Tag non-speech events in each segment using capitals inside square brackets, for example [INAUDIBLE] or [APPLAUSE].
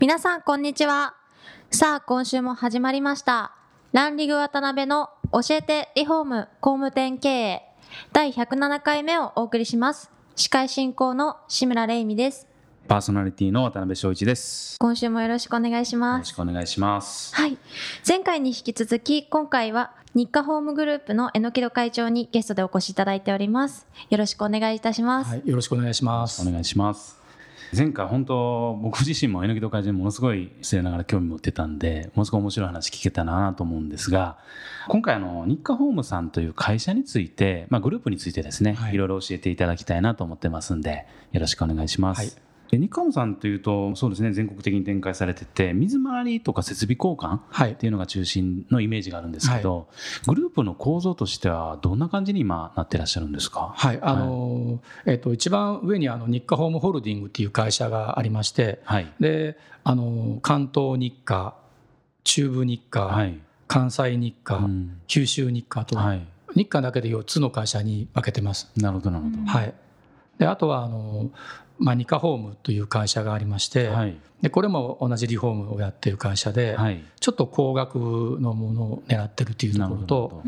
皆さんこんにちは。さあ今週も始まりました。ランリグ渡辺の教えてリフォーム工務店経営。第107回目をお送りします。司会進行の志村玲美です。パーソナリティの渡辺翔一です。今週もよろしくお願いしよます。ろしくお願いします。はい。前回に引き続き今回は日課ホームグループの榎木戸会長にゲストでお越しいただいております。よろしくお願いいたします、はい、よろしくお願いします。お願いします。前回本当僕自身も榎戸会長にものすごい失礼ながら興味持ってたんでものすごい面白い話聞けたなと思うんですが今回あの日課ホームさんという会社について、まあ、グループについてですね、はいいろいろ教えていただきたいなと思ってますんでよろしくお願いします。はいで日課ホームさんというとそうですね全国的に展開されてて水回りとか設備交換はい。っていうのが中心のイメージがあるんですけど、グループの構造としてはどんな感じに今なってらっしゃるんですか？はい、あのえっと一番上にあの日課ホームホールディングっていう会社がありまして、はい。で、あの関東日課、中部日課、はい、関西日課、うん。九州日課と、はい、日課だけで4つの会社に分けてます。なるほどなるほど、はい。で、あとはあのまあ日課ホームという会社がありまして、はい。でこれも同じリフォームをやってる会社で、はい。ちょっと高額のものを狙ってるっていうところとど、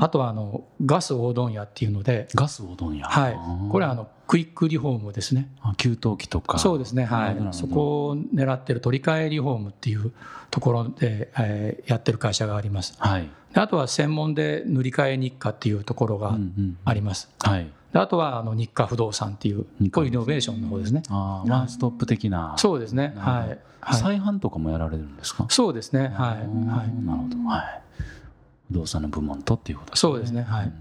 あとはあのガス大問屋っていうので、ガスおどんやはい。これはあのクイックリフォームですね。あ給湯器とか。そうですね、はい。そど。こを狙ってる取り替えリフォームっていうところで、えーやってる会社があります。はい、であとは専門で塗り替え日課っていうところがうんうんあります。はい。であとはあの日課不動産っていう、こういうイノベーションの方ですね。あーワンストップ的な。そうですね、はい、はい、再販とかもやられるんですか？そうですね、はい、はい、なるほど。はい。不動産の部門とっていうことですそうですね、はい。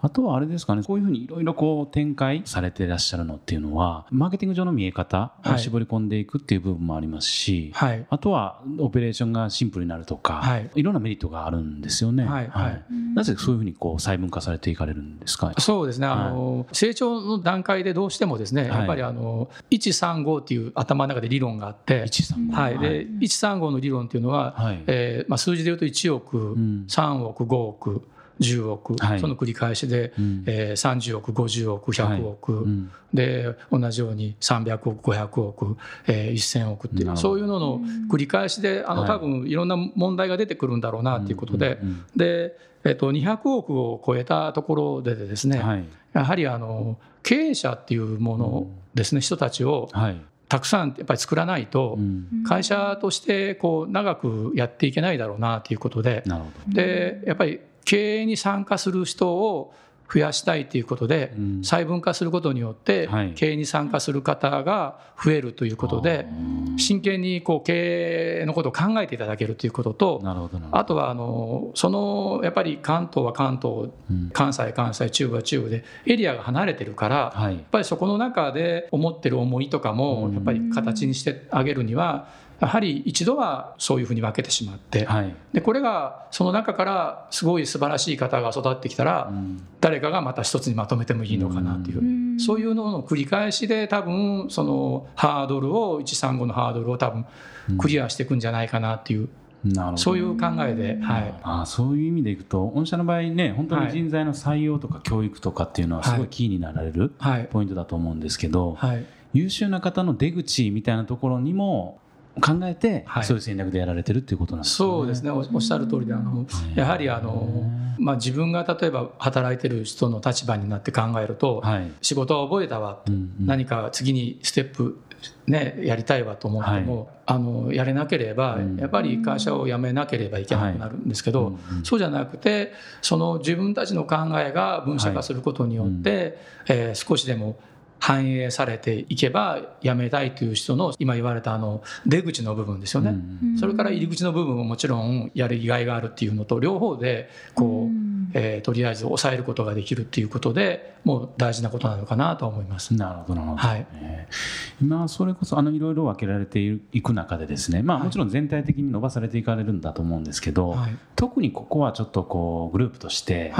あとはあれですかね、こういうふうにいろいろこう展開されていらっしゃるのっていうのは、マーケティング上の見え方を絞り込んでいくっていう部分もありますし、はい。あとはオペレーションがシンプルになるとか、はい。い、ろんなメリットがあるんですよね。はいはい。なぜそういうふうにこう細分化されていかれるんですか？そうですね、あの成長の段階でどうしてもですね、やっぱりあの135っていう頭の中で理論があって、135はい、で135の理論っていうのは、はい。えーまあ、数字で言うと1億、ん。3億、5億、10億、はい。その繰り返しで、ん。えー30億、50億、100億、うん。で同じように300億、500億、えー1000億っていう、そういうのの繰り返しで、あのはい。多分いろんな問題が出てくるんだろうなということで、でえっと200億を超えたところでですね、はい。やはりあの経営者っていうものですね、人たちをはい。たくさんやっぱり作らないと、うん。会社としてこう長くやっていけないだろうなということで、なるほど。でやっぱり経営に参加する人を増やしたいということで、うん。細分化することによってはい、経営に参加する方が増えるということで、真剣にこう経営のことを考えていただけるということと。あとはあのそのやっぱり関東は関東、うん。関西、関西、中部は中部でエリアが離れてるから、はい。やっぱりそこの中で思ってる思いとかもやっぱり形にしてあげるにはやはり一度はそういうふうに分けてしまって、はい。でこれがその中からすごい素晴らしい方が育ってきたら、うん。誰かがまた一つにまとめてもいいのかなっていう、そういうのの繰り返しで多分そのハードルを135のハードルを多分クリアしていくんじゃないかなっていう、なるほど。そういう考えで、はい、ああそういう意味でいくと御社の場合ね本当に人材の採用とか教育とかっていうのはすごい。キーになられるはい。ポイントだと思うんですけど、はい、優秀な方の出口みたいなところにも考えて、はい。そういう戦略でやられてるっていうことなんですね。そうですね。おおっしゃる通りであのやはりあの、まあ、自分が例えば働いてる人の立場になって考えると、はい。仕事は覚えたわ、うんうん。何か次にステップ、ね、やりたいわと思っても、あのやれなければ、うん。やっぱり会社を辞めなければいけなくなるんですけど、はい。うんうん。そうじゃなくてその自分たちの考えが分社化することによって、えー少しでも反映されていけば辞めたいという人の今言われたあの出口の部分ですよね、それから入り口の部分ももちろんやる意外があるっていうのと両方でこう、えー、とりあえず抑えることができるっていうことでもう大事なことなのかなと思います。なるほどなるほど、はい。えー、今それこそあのいろいろ分けられていく中でですね、まあ、もちろん全体的に伸ばされていかれるんだと思うんですけど、はい、特にここはちょっとこうグループとして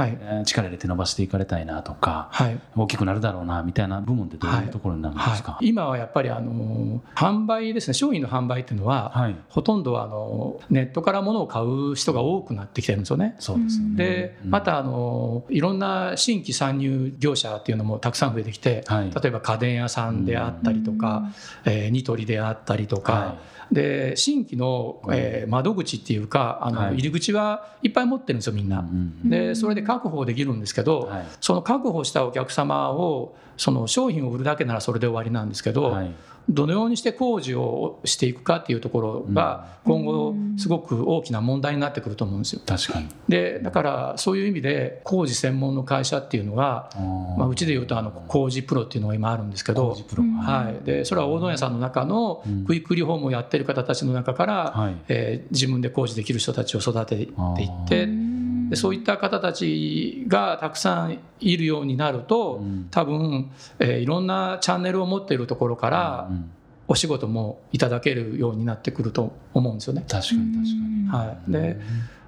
力入れて伸ばしていかれたいなとか、はい、大きくなるだろうなみたいな部分ってどういうところになるんですか、今はやっぱりあの販売ですね。商品の販売っていうのは、ほとんどあのネットから物を買う人が多くなってきてるんですよね。そうですね。でまたあのいろんな新規参入業者っていうのもたくさん増えてきて、はい、例えば家電屋さんであったりとか、えー、ニトリであったりとか、はい、で新規の、えー、窓口っていうかあの、入り口はいっぱい持ってるんですよみんな。でそれで確保できるんですけど、その確保したお客様をその商品を売るだけならそれで終わりなんですけど、どのようにして工事をしていくかっていうところが今後すごく大きな問題になってくると思うんですよ。確かに。でだからそういう意味で工事専門の会社っていうのがまあ、うちでいうとあの工事プロっていうのが今あるんですけど、はい、でそれは大問屋さんの中のクイックリフォームをやってる方たちの中から、はい、えー、自分で工事できる人たちを育てていって。でそういった方たちがたくさんいるようになると、多分、えー、いろんなチャンネルを持っているところから、お仕事もいただけるようになってくると思うんですよね。確かに確かに。はい、で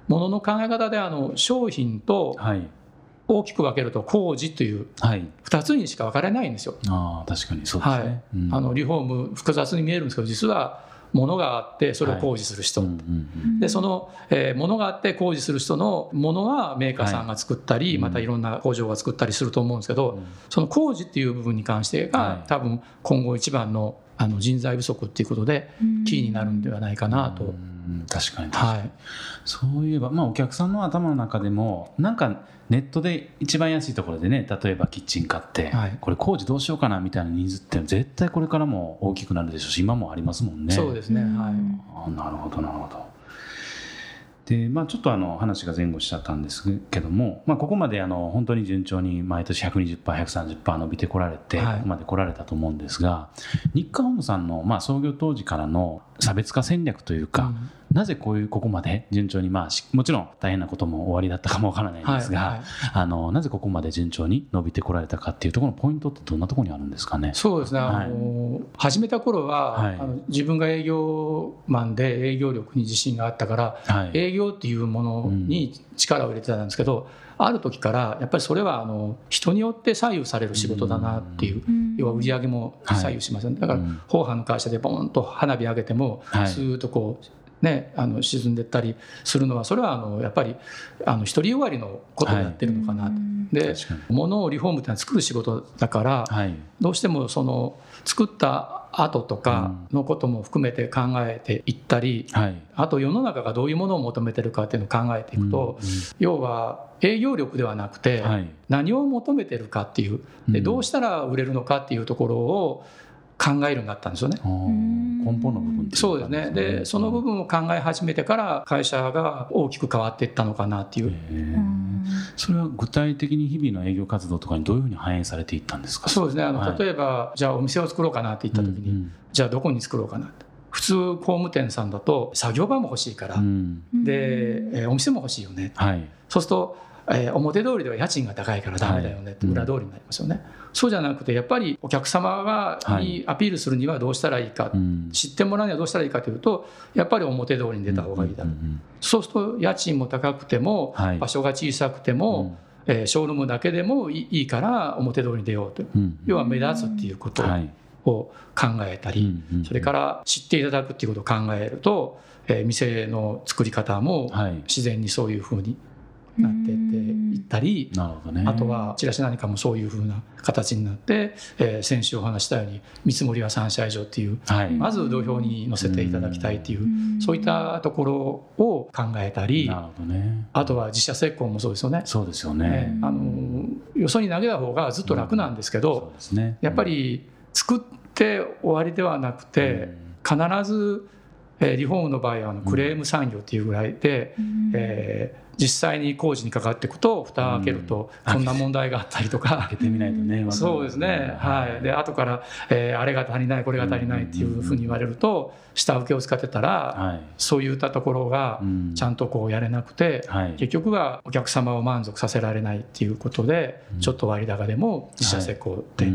物の考え方であの商品と大きく分けると工事という2つにしか分かれないんですよ。あ確かにそうですね、はい。あのリフォーム複雑に見えるんですけど実はものがあってそれを工事する人、でその、えー、ものがあって工事する人のものはメーカーさんが作ったり、はい、またいろんな工場が作ったりすると思うんですけど、その工事っていう部分に関してが、多分今後一番のあの人材不足っていうことでキーになるんではないかなと。確かに。はい、そういえば、まあ、お客さんの頭の中でもなんかネットで一番安いところでね例えばキッチン買って、はい、これ工事どうしようかなみたいなニーズって絶対これからも大きくなるでしょうし今もありますもんね。そうですね、はい、あなるほどなるほど。でまあ、ちょっとあの話が前後しちゃったんですけども、まあ、ここまであの本当に順調に毎年 120%130% 伸びてこられて、ここまで来られたと思うんですが日課ホームさんのまあ創業当時からの差別化戦略というか、うん。なぜこういうここまで順調に、まあ、もちろん大変なことも終わりだったかもわからないんですが、はいはい、あのなぜここまで順調に伸びてこられたかっていうところのポイントってどんなところにあるんですかね？そうですね、はい、あの始めた頃は、はい、あの自分が営業マンで営業力に自信があったから、はい、営業っていうものに力を入れてたんですけど、うん、ある時からやっぱりそれはあの人によって左右される仕事だなっていう、うん、要は売り上げも左右しません、だから、法派の会社でボンと花火上げても、スーッとこうね、あの沈んでったりするのはそれはあのやっぱりあの独りよがりのことをやってるのかな、はい、で物をリフォームってのは作る仕事だから、はい、どうしてもその作った後とかのことも含めて考えていったり、はい、あと世の中がどういうものを求めてるかっていうのを考えていくと、うん。うん、要は営業力ではなくて何を求めてるかっていう。でどうしたら売れるのかっていうところを考えるようになったんですよね。根本の部分そうですね。でその部分を考え始めてから会社が大きく変わっていったのかなっていう。それは具体的に日々の営業活動とかにどういうふうに反映されていったんですか？そうですね。あの、はい、例えばじゃあお店を作ろうかなって言った時に、うんうん、じゃあどこに作ろうかなって。普通工務店さんだと作業場も欲しいから、うん、で、えー、お店も欲しいよね、はい、そうするとえー、表通りでは家賃が高いからダメだよねって裏通りになりますよね、はいうん、そうじゃなくてやっぱりお客様がにアピールするにはどうしたらいいか、はい、知ってもらうにはどうしたらいいかというとやっぱり表通りに出た方がいいだろう、うんうんうん、そうすると家賃も高くても、はい、場所が小さくても、うん、えー、ショールームだけでもいいから表通りに出ようと、うん、要は目立つっていうことを考えたり、それから知っていただくっていうことを考えると、えー、店の作り方も自然にそういうふうになってっていったり、ね、あとはチラシ何かもそういうふうな形になって、えー、先週お話したように見積もりは3社以上っていう、はい、まず土俵に乗せていただきたいっていうそういったところを考えたり、ね、あとは自社施工もそうですよね。そうですよね、あのよそに投げた方がずっと楽なんですけど、うん。ね、やっぱり作って終わりではなくて、必ずえリフォームの場合はあのクレーム産業っていうぐらいで、えー、実際に工事にかかっていくと蓋を開けるとこん。な問題があったりとか、[LAUGHS] 開けてみないとね [LAUGHS] そうですね。はい。で後から、えー、あれが足りないこれが足りないっていうふうに言われると下請けを使ってたら、そういったところがちゃんとこうやれなくて、結局はお客様を満足させられないっていうことで、ちょっと割高でも自社施工で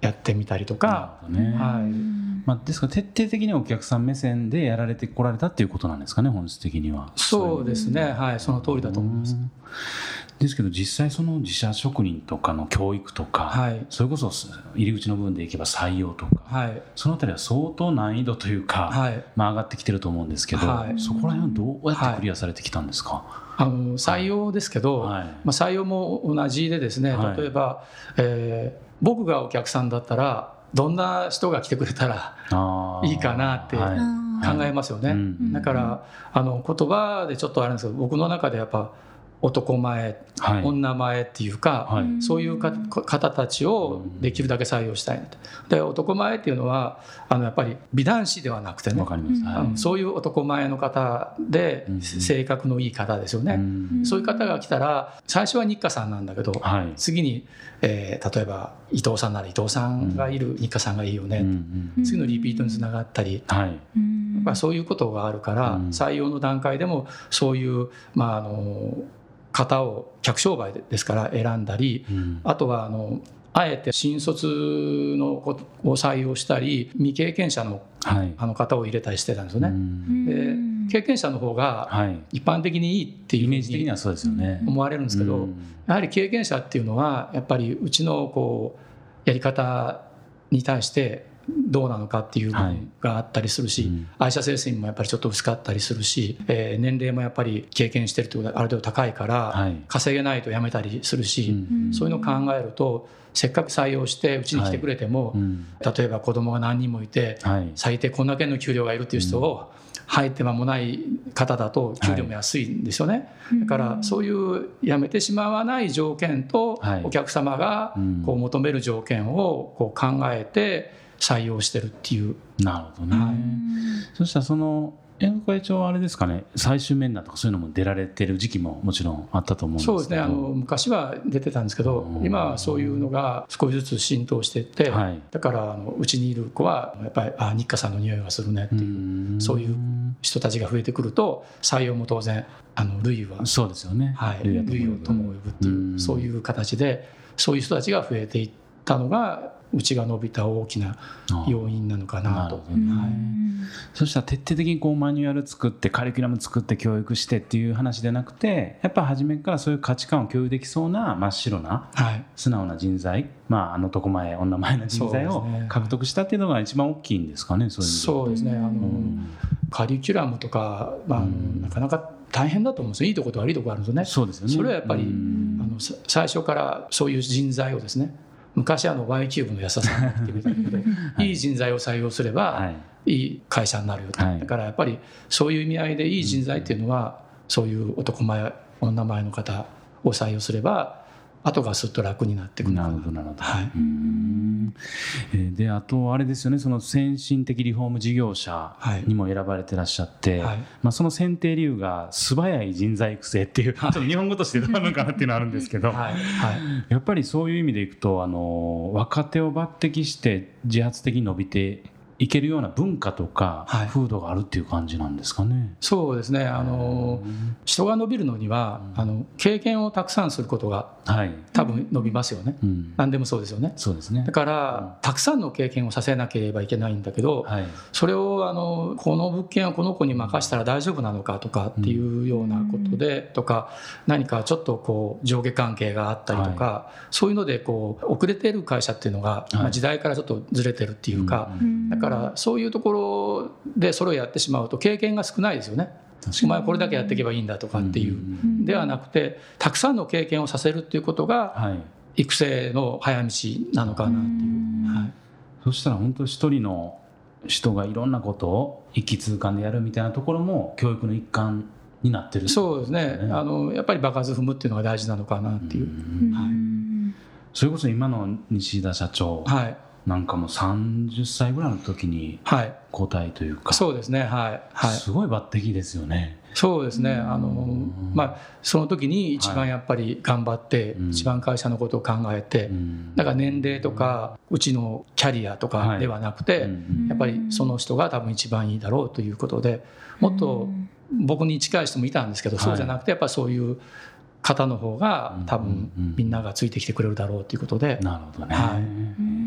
やってみたりとか、ね。はい。まあ、ですから徹底的にお客さん目線でやられてこられたっていうことなんですかね本質的には。そうですね。は。い。その通りだと思います。ですけど実際その自社職人とかの教育とか、はい、それこそ入り口の部分でいけば採用とか、はい、そのあたりは相当難易度というか、はい、まあ、上がってきてると思うんですけど、そこら辺はどうやってクリアされてきたんですか、あの採用ですけど、まあ、採用も同じでですね例えば、えー、僕がお客さんだったらどんな人が来てくれたらいいかなって考えますよね。だからあの言葉でちょっとあれなんですけど僕の中でやっぱ男前、はい、女前っていうか、はい、そういう方たちをできるだけ採用したいで男前っていうのはあのやっぱり美男子ではなくてね、はい、そういう男前の方で性格のいい方ですよね、うん、そういう方が来たら最初は日課さんなんだけど、次に、えー、例えば伊藤さんなら伊藤さんがいる日課さんがいいよね、うん、次のリピートにつながったり、やっぱそういうことがあるから、採用の段階でもそういう、まあ、あの方を客商売ですから選んだり、うん、あとはあのあえて新卒のを採用したり未経験者の,、あの方を入れたりしてたんですよね。で経験者の方が一般的にいいっていうイメージ的にはそうですよね。思われるんですけど、やはり経験者っていうのはやっぱりうちのこうやり方に対してどうなのかっていう部分があったりするし、はいうん、愛車精神もやっぱりちょっと薄かったりするし、えー、年齢もやっぱり経験してるってことがある程度高いから、はい、稼げないと辞めたりするし、うん、そういうのを考えるとせっかく採用してうちに来てくれても、はい。うん、例えば子供が何人もいて、最低こんだけの給料がいるっていう人を、入って間もない方だと給料も安いんですよね、はい、だからそういう辞めてしまわない条件とお客様がこう求める条件をこう考えて採用してるっていう。なるほどね、はい、そしたらその円会長はあれですかね最終面談とかそういうのも出られてる時期ももちろんあったと思うんですそうですね。あの昔は出てたんですけど今はそういうのが少しずつ浸透していって、はい、だからあのうちにいる子はやっぱりあ日課さんの匂いがするねっていうそういう人たちが増えてくると採用も当然あの類はそうですよね、はい、類をとも呼ぶっていうそういう形でそういう人たちが増えていったのがうちが伸びた大きな要因なのかなと。はい、そしたら徹底的にこうマニュアル作ってカリキュラム作って教育してっていう話でなくてやっぱ初めからそういう価値観を共有できそうな真っ白な、はい、素直な人材、まあ、あの男前女前な人材を獲得したっていうのが一番大きいんですかねそういうそうですね。あの、うん、カリキュラムとか、まあ、うん、なかなか大変だと思うんですよ。いいとこと悪いとこあるんですよね。そうですよね。それはやっぱり、あの最初からそういう人材をですね昔あの Y キューブの安田さんが言ってくれたけど、はい、いい人材を採用すれば、はい、いい会社になるよだからやっぱりそういう意味合いでいい人材っていうのは、そういう男前女前の方を採用すれば後がすっと楽になってくる。なるほどなるほど、はい、であとあれですよね。その先進的リフォーム事業者にも選ばれてらっしゃって、はい、まあ、その選定理由が素早い人材育成っていう、はい、ちょっと日本語としてどうなのかなっていうのはあるんですけど、はい。やっぱりそういう意味でいくとあの若手を抜擢して自発的に伸びていけるような文化とか風土があるっていう感じなんですかね。はい、そうですね。あの人が伸びるのには、あの経験をたくさんすることが、はい、多分伸びますよね、うん、何でもそうですよね。そうですね。だから、たくさんの経験をさせなければいけないんだけど、はい、それをあのこの物件をこの子に任せたら大丈夫なのかとかっていうようなことで、うん、とか何かちょっとこう上下関係があったりとか、そういうのでこう遅れてる会社っていうのが、まあ、時代からちょっとずれてるっていうか、だからからそういうところでそれをやってしまうと経験が少ないですよね。お前これだけやっていけばいいんだとかっていう。ではなくてたくさんの経験をさせるっていうことが育成の早道なのかなっていう。はい、そしたら本当一人の人がいろんなことを一気通貫でやるみたいなところも教育の一環になってる、ね、そうですね。あのやっぱり場数踏むっていうのが大事なのかなっていう。はい、それこそ今の西田社長、はいなんかもう30歳ぐらいの時に交代というか、はい、そうですねはい、はい、すごい抜擢ですよね。そうですね。あの、まあ、その時に一番やっぱり頑張って、はい、一番会社のことを考えて、うん、だから年齢とかうちのキャリアとかではなくて、はい、やっぱりその人が多分一番いいだろうということでもっと僕に近い人もいたんですけど、そうじゃなくてやっぱそういう方の方が多分みんながついてきてくれるだろうということで。なるほどね、はい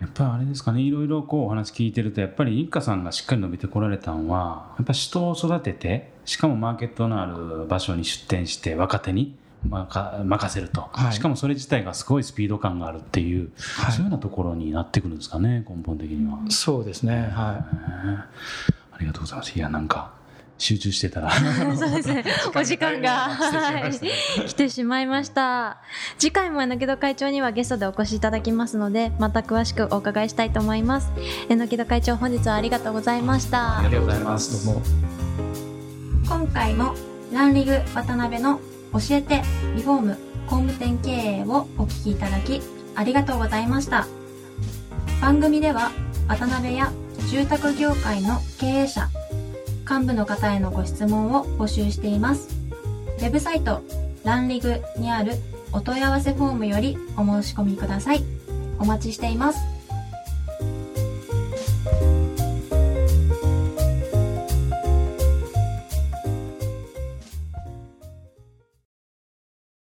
やっぱりあれですかねいろいろこうお話聞いてるとやっぱり一家さんがしっかり伸びてこられたのはやっぱ人を育ててしかもマーケットのある場所に出店して若手に任せると、はい、しかもそれ自体がすごいスピード感があるっていう、はい、そういうようなところになってくるんですかね根本的には。そうですねはい。ありがとうございます。いやなんか集中してたら。[LAUGHS] そうですね。お時間が。来てしまいました。次回も榎戸会長にはゲストでお越しいただきますのでまた詳しくお伺いしたいと思います。榎戸会長本日はありがとうございました。ありがとうございます。どうも。今回もランリグ渡辺の教えてリフォーム工務店経営をお聞きいただきありがとうございました。番組では渡辺や住宅業界の経営者幹部の方へのご質問を募集しています。ウェブサイト、ランリグにあるお問い合わせフォームよりお申し込みください。お待ちしています。